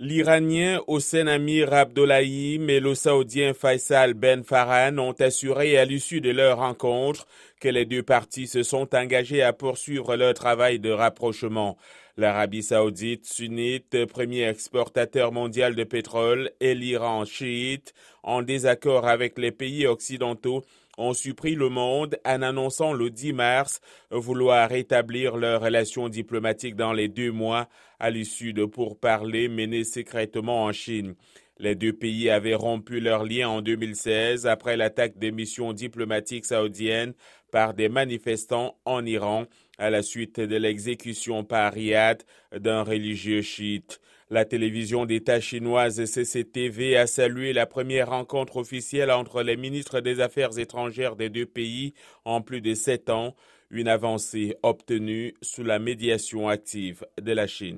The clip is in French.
L'Iranien Hossein Amir Abdollahi et le Saoudien Faisal Ben Farhan ont assuré à l'issue de leur rencontre que les deux parties se sont engagées à poursuivre leur travail de rapprochement. L'Arabie saoudite sunnite, premier exportateur mondial de pétrole, et l'Iran chiite, en désaccord avec les pays occidentaux, ont surpris le monde en annonçant le 10 mars vouloir rétablir leurs relations diplomatiques dans les deux mois à l'issue de pourparlers menés secrètement en Chine. Les deux pays avaient rompu leurs liens en 2016 après l'attaque des missions diplomatiques saoudiennes par des manifestants en Iran à la suite de l'exécution par Riyad d'un religieux chiite. La télévision d'État chinoise CCTV a salué la première rencontre officielle entre les ministres des Affaires étrangères des deux pays en plus de sept ans, une avancée obtenue sous la médiation active de la Chine.